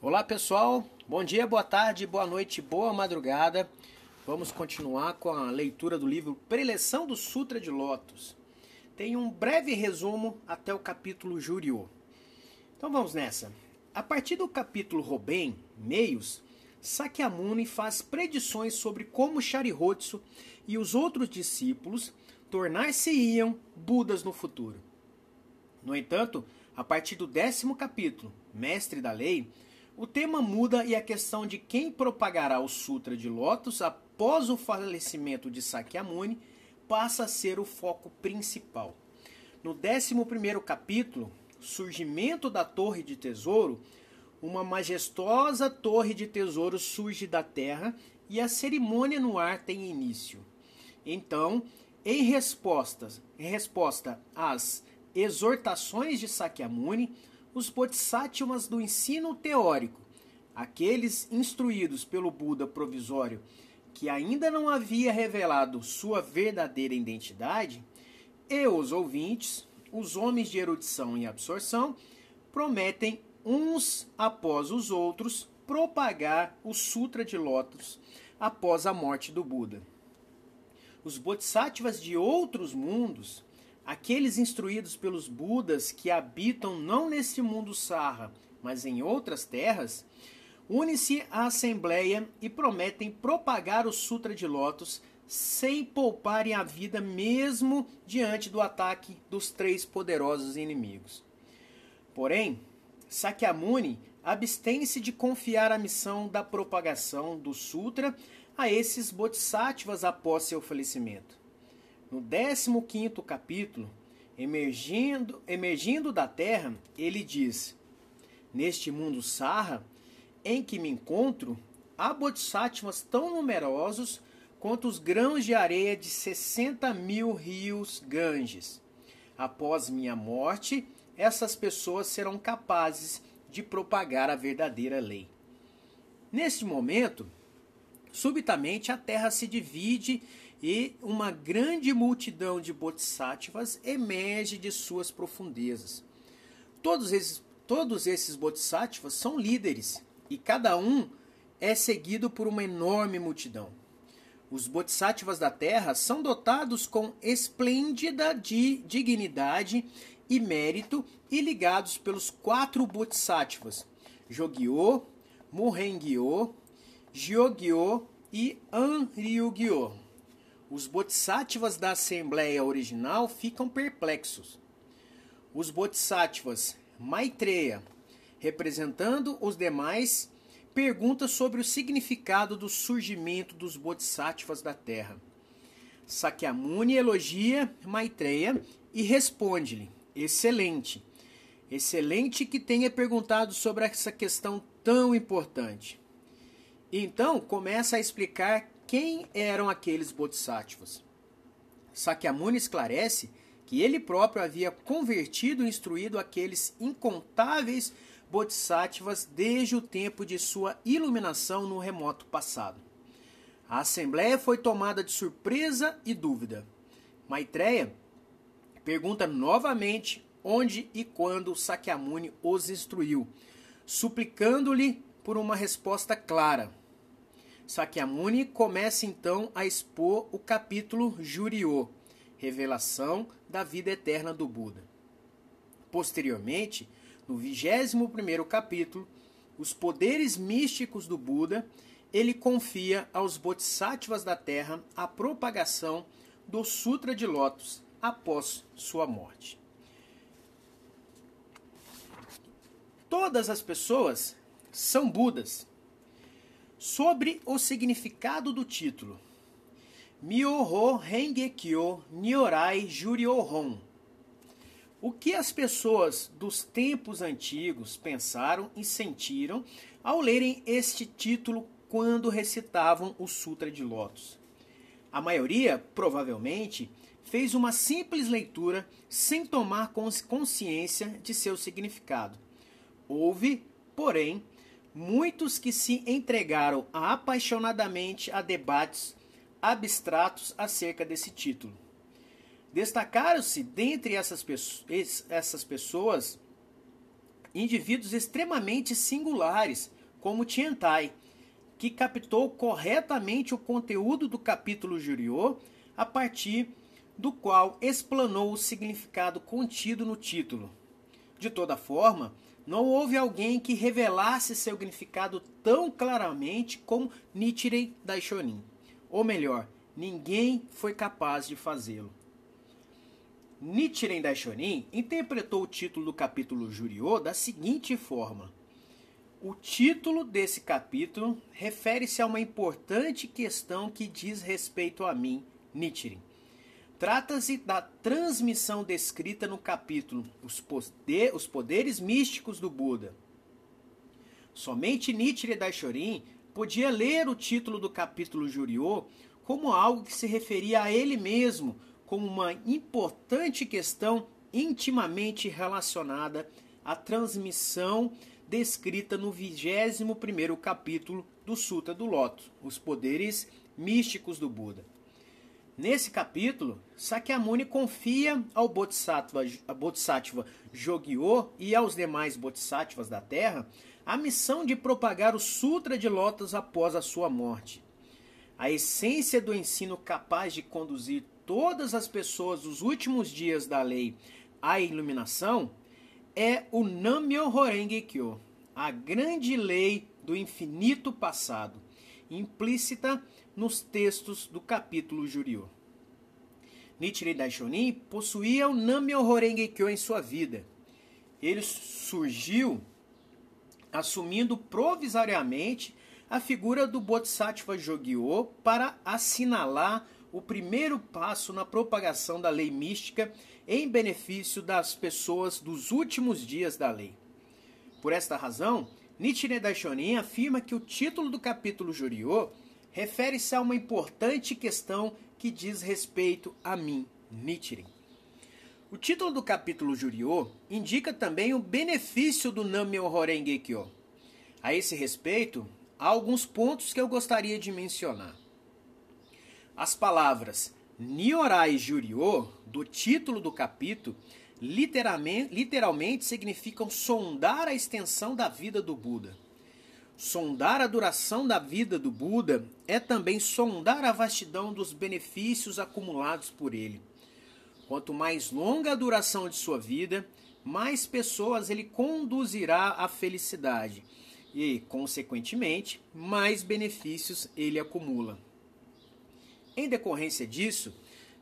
Olá pessoal, bom dia, boa tarde, boa noite, boa madrugada. Vamos continuar com a leitura do livro Preleção do Sutra de Lotus. Tem um breve resumo até o capítulo Juriô. Então vamos nessa. A partir do capítulo Robem, Meios, Sakyamuni faz predições sobre como Sharihotsu e os outros discípulos tornar-se-iam Budas no futuro. No entanto, a partir do décimo capítulo, Mestre da Lei, o tema muda e a questão de quem propagará o Sutra de Lotus após o falecimento de Sakyamuni passa a ser o foco principal. No 11 capítulo, Surgimento da Torre de Tesouro, uma majestosa torre de tesouro surge da terra e a cerimônia no ar tem início. Então, em, respostas, em resposta às exortações de Sakyamuni, os bodhisattvas do ensino teórico, aqueles instruídos pelo Buda provisório que ainda não havia revelado sua verdadeira identidade, e os ouvintes, os homens de erudição e absorção, prometem uns após os outros propagar o Sutra de Lótus após a morte do Buda. Os bodhisattvas de outros mundos Aqueles instruídos pelos Budas que habitam não neste mundo Sarra, mas em outras terras, unem-se à Assembleia e prometem propagar o Sutra de Lotus sem pouparem a vida mesmo diante do ataque dos três poderosos inimigos. Porém, Sakyamuni abstém-se de confiar a missão da propagação do Sutra a esses bodhisattvas após seu falecimento. No 15 capítulo, emergindo, emergindo da terra, ele diz: Neste mundo sarra em que me encontro, há bodhisattvas tão numerosos quanto os grãos de areia de 60 mil rios Ganges. Após minha morte, essas pessoas serão capazes de propagar a verdadeira lei. Neste momento, subitamente a terra se divide e uma grande multidão de bodhisattvas emerge de suas profundezas. Todos esses, todos esses bodhisattvas são líderes e cada um é seguido por uma enorme multidão. Os bodhisattvas da Terra são dotados com esplêndida de dignidade e mérito e ligados pelos quatro bodhisattvas: Jogyo, Muhengyo, Gyogyo e Anryugyo os bodhisattvas da Assembleia original ficam perplexos. Os bodhisattvas Maitreya, representando os demais, pergunta sobre o significado do surgimento dos bodhisattvas da Terra. Sakyamuni elogia Maitreya e responde-lhe: Excelente. Excelente que tenha perguntado sobre essa questão tão importante. Então começa a explicar quem eram aqueles bodhisattvas? Sakyamuni esclarece que ele próprio havia convertido e instruído aqueles incontáveis bodhisattvas desde o tempo de sua iluminação no remoto passado. A assembleia foi tomada de surpresa e dúvida. Maitreya pergunta novamente onde e quando Sakyamuni os instruiu, suplicando-lhe por uma resposta clara. Sakyamuni começa então a expor o capítulo Juriô, revelação da vida eterna do Buda. Posteriormente, no 21 capítulo, os poderes místicos do Buda, ele confia aos bodhisattvas da Terra a propagação do Sutra de Lótus após sua morte. Todas as pessoas são Budas, Sobre o significado do título. Myoho Rengekyo Nyorai Juryohon. O que as pessoas dos tempos antigos pensaram e sentiram ao lerem este título quando recitavam o Sutra de Lotus? A maioria, provavelmente, fez uma simples leitura sem tomar consciência de seu significado. Houve, porém, muitos que se entregaram apaixonadamente a debates abstratos acerca desse título. Destacaram-se dentre essas, essas pessoas indivíduos extremamente singulares, como Tiantai, que captou corretamente o conteúdo do capítulo Juriô, a partir do qual explanou o significado contido no título. De toda forma, não houve alguém que revelasse seu significado tão claramente como Nichiren Daishonin. Ou melhor, ninguém foi capaz de fazê-lo. Nichiren Daishonin interpretou o título do capítulo Juriô da seguinte forma: O título desse capítulo refere-se a uma importante questão que diz respeito a mim, Nichiren. Trata-se da transmissão descrita no capítulo Os, poder, os Poderes Místicos do Buda. Somente Nichiren Daishonin podia ler o título do capítulo Juriô como algo que se referia a ele mesmo como uma importante questão intimamente relacionada à transmissão descrita no 21º capítulo do Sutra do Loto, os poderes místicos do Buda. Nesse capítulo, Sakyamuni confia ao Bodhisattva, Bodhisattva Jogyo e aos demais Bodhisattvas da Terra a missão de propagar o Sutra de Lotus após a sua morte. A essência do ensino capaz de conduzir todas as pessoas dos últimos dias da lei à iluminação é o Nammyo Horenge Kyo, a grande lei do infinito passado, implícita nos textos do capítulo Juryo. Nichiren Daishonin possuía o Nammyo Horenge Kyo em sua vida. Ele surgiu assumindo provisoriamente a figura do Bodhisattva Jogyo para assinalar o primeiro passo na propagação da lei mística em benefício das pessoas dos últimos dias da lei. Por esta razão, Nichiren Daishonin afirma que o título do capítulo Juriô refere-se a uma importante questão que diz respeito a mim, Nichiren. O título do capítulo Juriô indica também o benefício do Nammyo Horenge Kyo. A esse respeito, há alguns pontos que eu gostaria de mencionar. As palavras Niorai Juriô, do título do capítulo, literalmente, literalmente significam sondar a extensão da vida do Buda. Sondar a duração da vida do Buda é também sondar a vastidão dos benefícios acumulados por ele. Quanto mais longa a duração de sua vida, mais pessoas ele conduzirá à felicidade e, consequentemente, mais benefícios ele acumula. Em decorrência disso,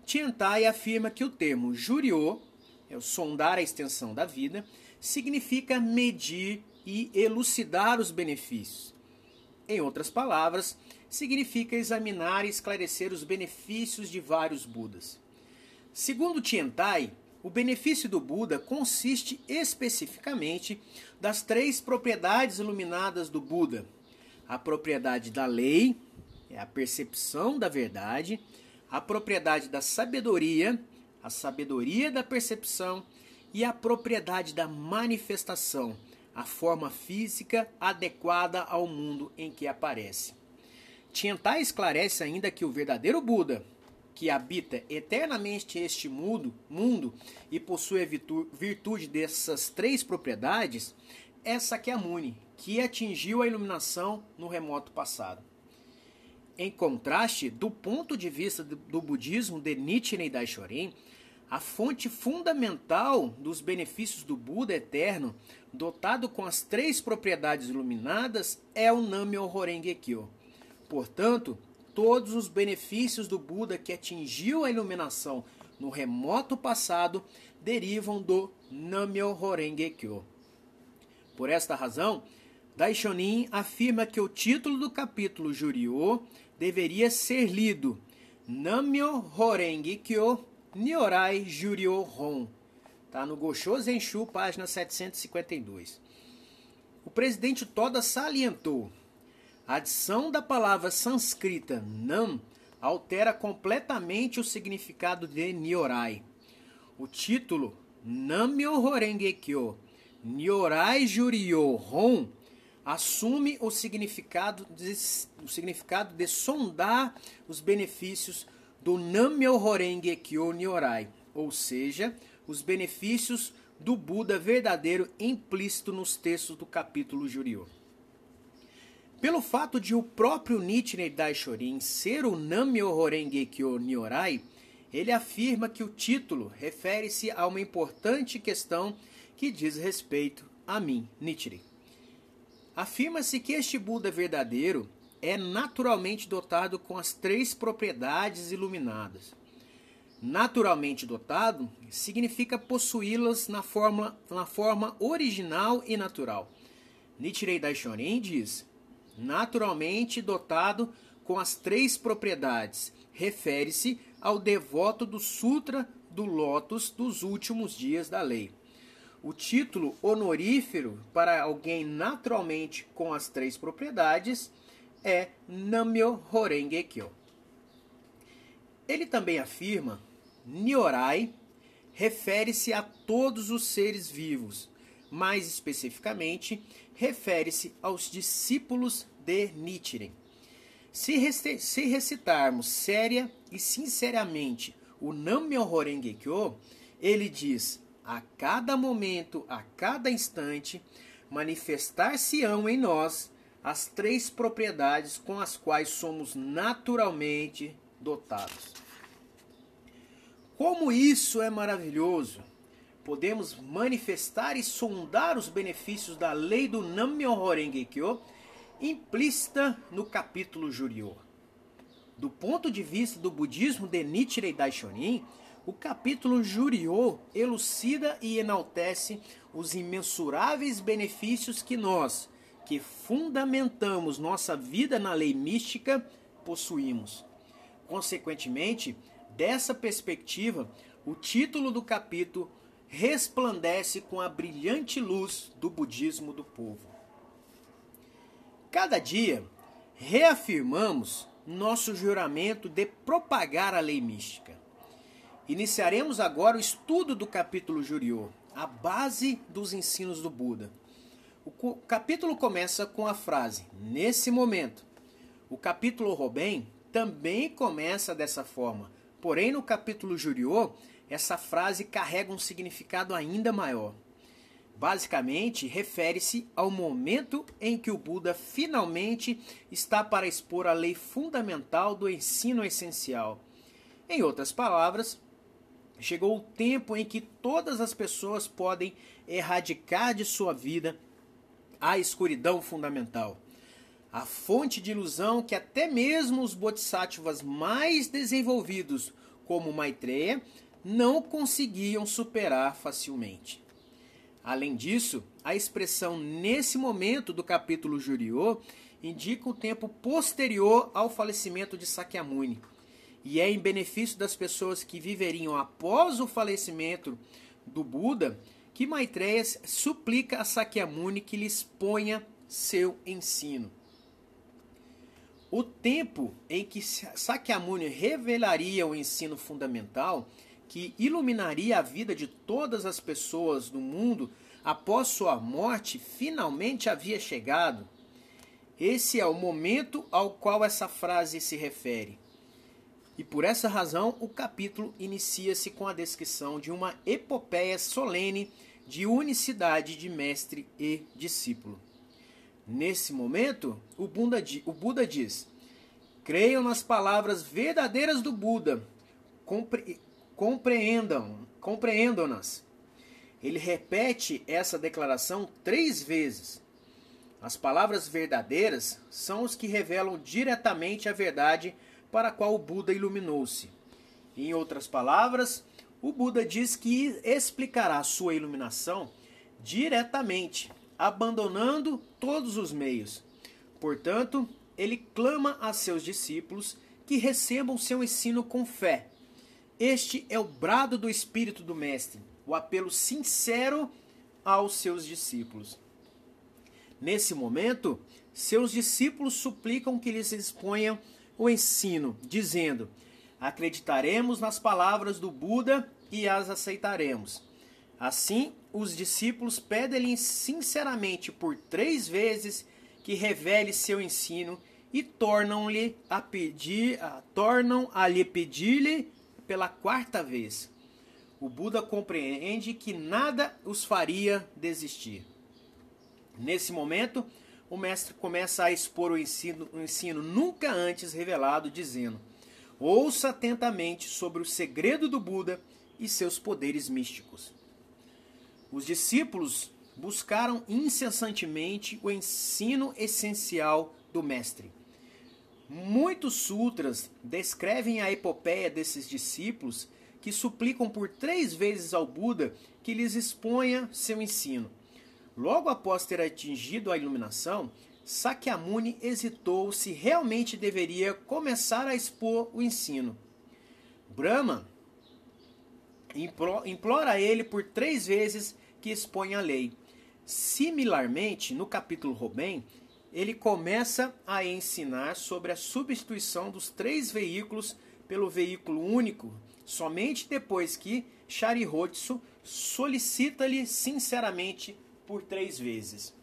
Tiantai afirma que o termo juriô, é o sondar a extensão da vida, significa medir e elucidar os benefícios. Em outras palavras, significa examinar e esclarecer os benefícios de vários Budas. Segundo Tiantai, o benefício do Buda consiste especificamente das três propriedades iluminadas do Buda: a propriedade da lei, é a percepção da verdade, a propriedade da sabedoria, a sabedoria da percepção e a propriedade da manifestação, a forma física adequada ao mundo em que aparece. Tiantai esclarece ainda que o verdadeiro Buda, que habita eternamente este mundo, mundo e possui a virtude dessas três propriedades, é Sakyamuni, que atingiu a iluminação no remoto passado. Em contraste, do ponto de vista do budismo de Nichiren Daishorin, a fonte fundamental dos benefícios do Buda eterno, dotado com as três propriedades iluminadas, é o Nammyo Horenge Kyo. Portanto, todos os benefícios do Buda que atingiu a iluminação no remoto passado derivam do Nammyo Horenge Kyo. Por esta razão, Daishonin afirma que o título do capítulo Juriô deveria ser lido Nammyo Horenge Kyo Nyorai Juryo Hon. Tá no Gosho Zenshu, página 752. O presidente Toda salientou: a adição da palavra sânscrita Nam altera completamente o significado de Nyorai. O título Nammyo Horenge Kyo Nyorai Hon assume o significado de, o significado de sondar os benefícios do Nammyo Horenge Kyo Nyorai, ou seja, os benefícios do Buda verdadeiro implícito nos textos do capítulo Juryo. Pelo fato de o próprio Nichiren Daishorin ser o Nammyo Horenge Kyo Nyorai, ele afirma que o título refere-se a uma importante questão que diz respeito a mim, Nichiren. Afirma-se que este Buda verdadeiro é naturalmente dotado com as três propriedades iluminadas. Naturalmente dotado significa possuí-las na forma, na forma original e natural. Nichiren Daishonin diz: naturalmente dotado com as três propriedades, refere-se ao devoto do Sutra do Lótus dos últimos dias da lei. O título honorífero para alguém naturalmente com as três propriedades é Namyo Horenge Kyo. Ele também afirma Nyorai refere-se a todos os seres vivos, mais especificamente, refere-se aos discípulos de Nichiren. Se, recitarmos séria e sinceramente o Namyo Horenge Kyo, ele diz a cada momento, a cada instante, manifestar-se-ão em nós as três propriedades com as quais somos naturalmente dotados. Como isso é maravilhoso! Podemos manifestar e sondar os benefícios da lei do Nammyo Renge Kyo implícita no capítulo Juryo. Do ponto de vista do budismo de Nichiren Daishonin, o capítulo Juryo elucida e enaltece os imensuráveis benefícios que nós, que fundamentamos nossa vida na lei mística, possuímos. Consequentemente, dessa perspectiva, o título do capítulo resplandece com a brilhante luz do budismo do povo. Cada dia, reafirmamos nosso juramento de propagar a lei mística. Iniciaremos agora o estudo do capítulo Juryo, a base dos ensinos do Buda. O capítulo começa com a frase: Nesse momento. O capítulo Robem também começa dessa forma, porém no capítulo Juryo, essa frase carrega um significado ainda maior. Basicamente, refere-se ao momento em que o Buda finalmente está para expor a lei fundamental do ensino essencial. Em outras palavras, Chegou o tempo em que todas as pessoas podem erradicar de sua vida a escuridão fundamental, a fonte de ilusão que até mesmo os bodhisattvas mais desenvolvidos, como Maitreya, não conseguiam superar facilmente. Além disso, a expressão nesse momento do capítulo Juryo indica o tempo posterior ao falecimento de Sakyamuni e é em benefício das pessoas que viveriam após o falecimento do Buda que Maitreya suplica a Sakyamuni que lhes ponha seu ensino. O tempo em que Sakyamuni revelaria o ensino fundamental que iluminaria a vida de todas as pessoas do mundo após sua morte finalmente havia chegado. Esse é o momento ao qual essa frase se refere. E por essa razão, o capítulo inicia-se com a descrição de uma epopeia solene de unicidade de mestre e discípulo. Nesse momento, o Buda, o Buda diz: Creiam nas palavras verdadeiras do Buda, compre, compreendam, compreendam-nas. Ele repete essa declaração três vezes. As palavras verdadeiras são os que revelam diretamente a verdade para a qual o Buda iluminou-se. Em outras palavras, o Buda diz que explicará sua iluminação diretamente, abandonando todos os meios. Portanto, ele clama a seus discípulos que recebam seu ensino com fé. Este é o brado do espírito do Mestre, o apelo sincero aos seus discípulos. Nesse momento, seus discípulos suplicam que lhes exponham o ensino, dizendo: Acreditaremos nas palavras do Buda e as aceitaremos. Assim, os discípulos pedem-lhe sinceramente por três vezes que revele seu ensino e tornam-lhe a pedir, tornam a lhe pedir-lhe pela quarta vez. o Buda compreende que nada os faria desistir. Nesse momento, o mestre começa a expor o ensino, o ensino nunca antes revelado, dizendo: Ouça atentamente sobre o segredo do Buda e seus poderes místicos. Os discípulos buscaram incessantemente o ensino essencial do mestre. Muitos sutras descrevem a epopeia desses discípulos que suplicam por três vezes ao Buda que lhes exponha seu ensino. Logo após ter atingido a iluminação, Sakyamuni hesitou se realmente deveria começar a expor o ensino. Brahma implora a ele por três vezes que exponha a lei. Similarmente, no capítulo Robem, ele começa a ensinar sobre a substituição dos três veículos pelo veículo único, somente depois que Sharihodsu solicita-lhe sinceramente por três vezes.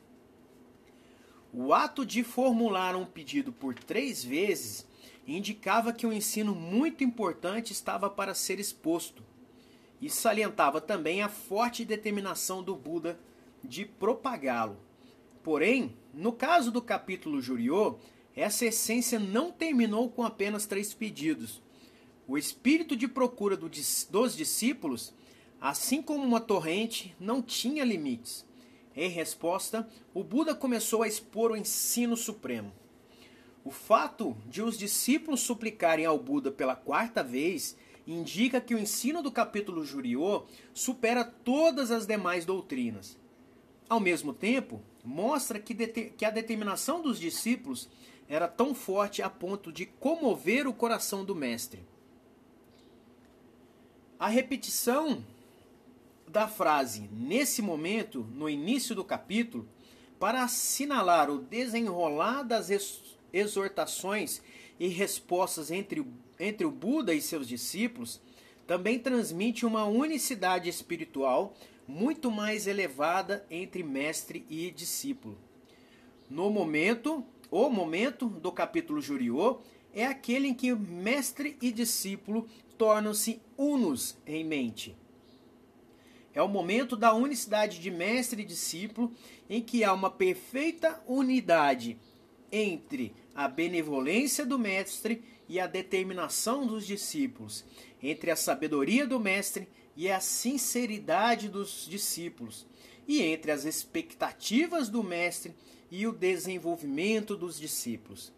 O ato de formular um pedido por três vezes indicava que um ensino muito importante estava para ser exposto e salientava também a forte determinação do Buda de propagá-lo. Porém, no caso do capítulo Juriô, essa essência não terminou com apenas três pedidos. O espírito de procura dos discípulos, assim como uma torrente, não tinha limites. Em resposta, o Buda começou a expor o ensino supremo. O fato de os discípulos suplicarem ao Buda pela quarta vez indica que o ensino do capítulo Juriô supera todas as demais doutrinas. Ao mesmo tempo, mostra que, que a determinação dos discípulos era tão forte a ponto de comover o coração do mestre. A repetição da frase nesse momento, no início do capítulo, para assinalar o desenrolar das exortações e respostas entre entre o Buda e seus discípulos também transmite uma unicidade espiritual muito mais elevada entre mestre e discípulo. No momento, o momento do capítulo Juriô é aquele em que mestre e discípulo tornam-se unos em mente. É o momento da unicidade de mestre e discípulo, em que há uma perfeita unidade entre a benevolência do mestre e a determinação dos discípulos, entre a sabedoria do Mestre e a sinceridade dos discípulos, e entre as expectativas do Mestre e o desenvolvimento dos discípulos.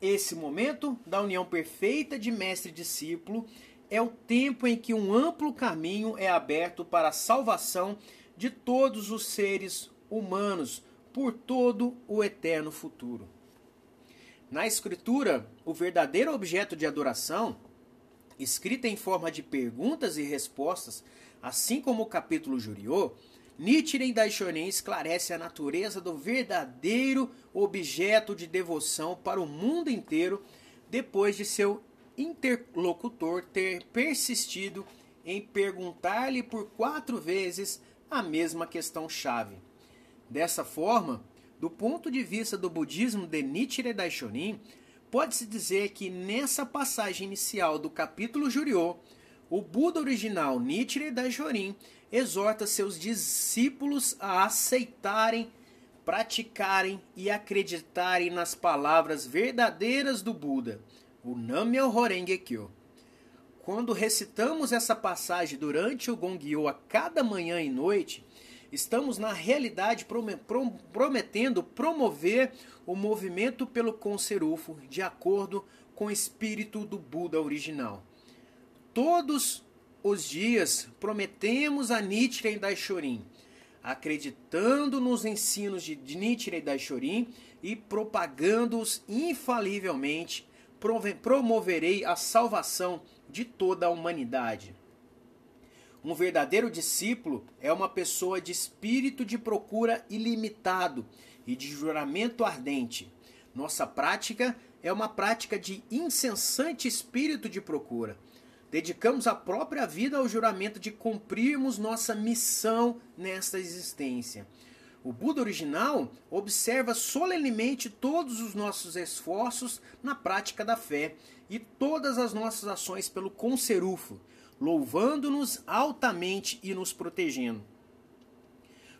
Esse momento da união perfeita de mestre e discípulo é o tempo em que um amplo caminho é aberto para a salvação de todos os seres humanos por todo o eterno futuro. Na Escritura, o verdadeiro objeto de adoração, escrita em forma de perguntas e respostas, assim como o capítulo Juriô, Nichiren Daishonin esclarece a natureza do verdadeiro objeto de devoção para o mundo inteiro depois de seu interlocutor ter persistido em perguntar-lhe por quatro vezes a mesma questão-chave. Dessa forma, do ponto de vista do budismo de Nichiren Daishonin, pode-se dizer que nessa passagem inicial do capítulo Juriô, o Buda original Nichiren Daishonin exorta seus discípulos a aceitarem, praticarem e acreditarem nas palavras verdadeiras do Buda, o Nammyo Horenge Kyo. Quando recitamos essa passagem durante o Gongyo a cada manhã e noite, Estamos, na realidade, prometendo promover o movimento pelo Conserufo de acordo com o espírito do Buda original. Todos os dias prometemos a Nichiren Daishorin, acreditando nos ensinos de Nichiren Daishorin e propagando-os infalivelmente, promoverei a salvação de toda a humanidade. Um verdadeiro discípulo é uma pessoa de espírito de procura ilimitado e de juramento ardente. Nossa prática é uma prática de incessante espírito de procura. Dedicamos a própria vida ao juramento de cumprirmos nossa missão nesta existência. O Buda original observa solenemente todos os nossos esforços na prática da fé e todas as nossas ações pelo conserufo, louvando-nos altamente e nos protegendo.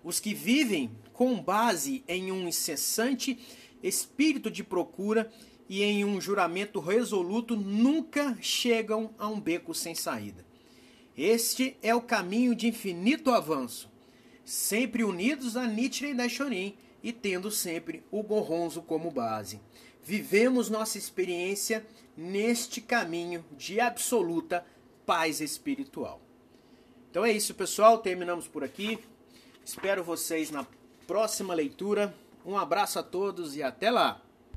Os que vivem com base em um incessante espírito de procura e em um juramento resoluto nunca chegam a um beco sem saída. Este é o caminho de infinito avanço, sempre unidos a Nietzsche e Daishonin e tendo sempre o Gorronzo como base. Vivemos nossa experiência neste caminho de absoluta paz espiritual. Então é isso, pessoal. Terminamos por aqui. Espero vocês na próxima leitura. Um abraço a todos e até lá!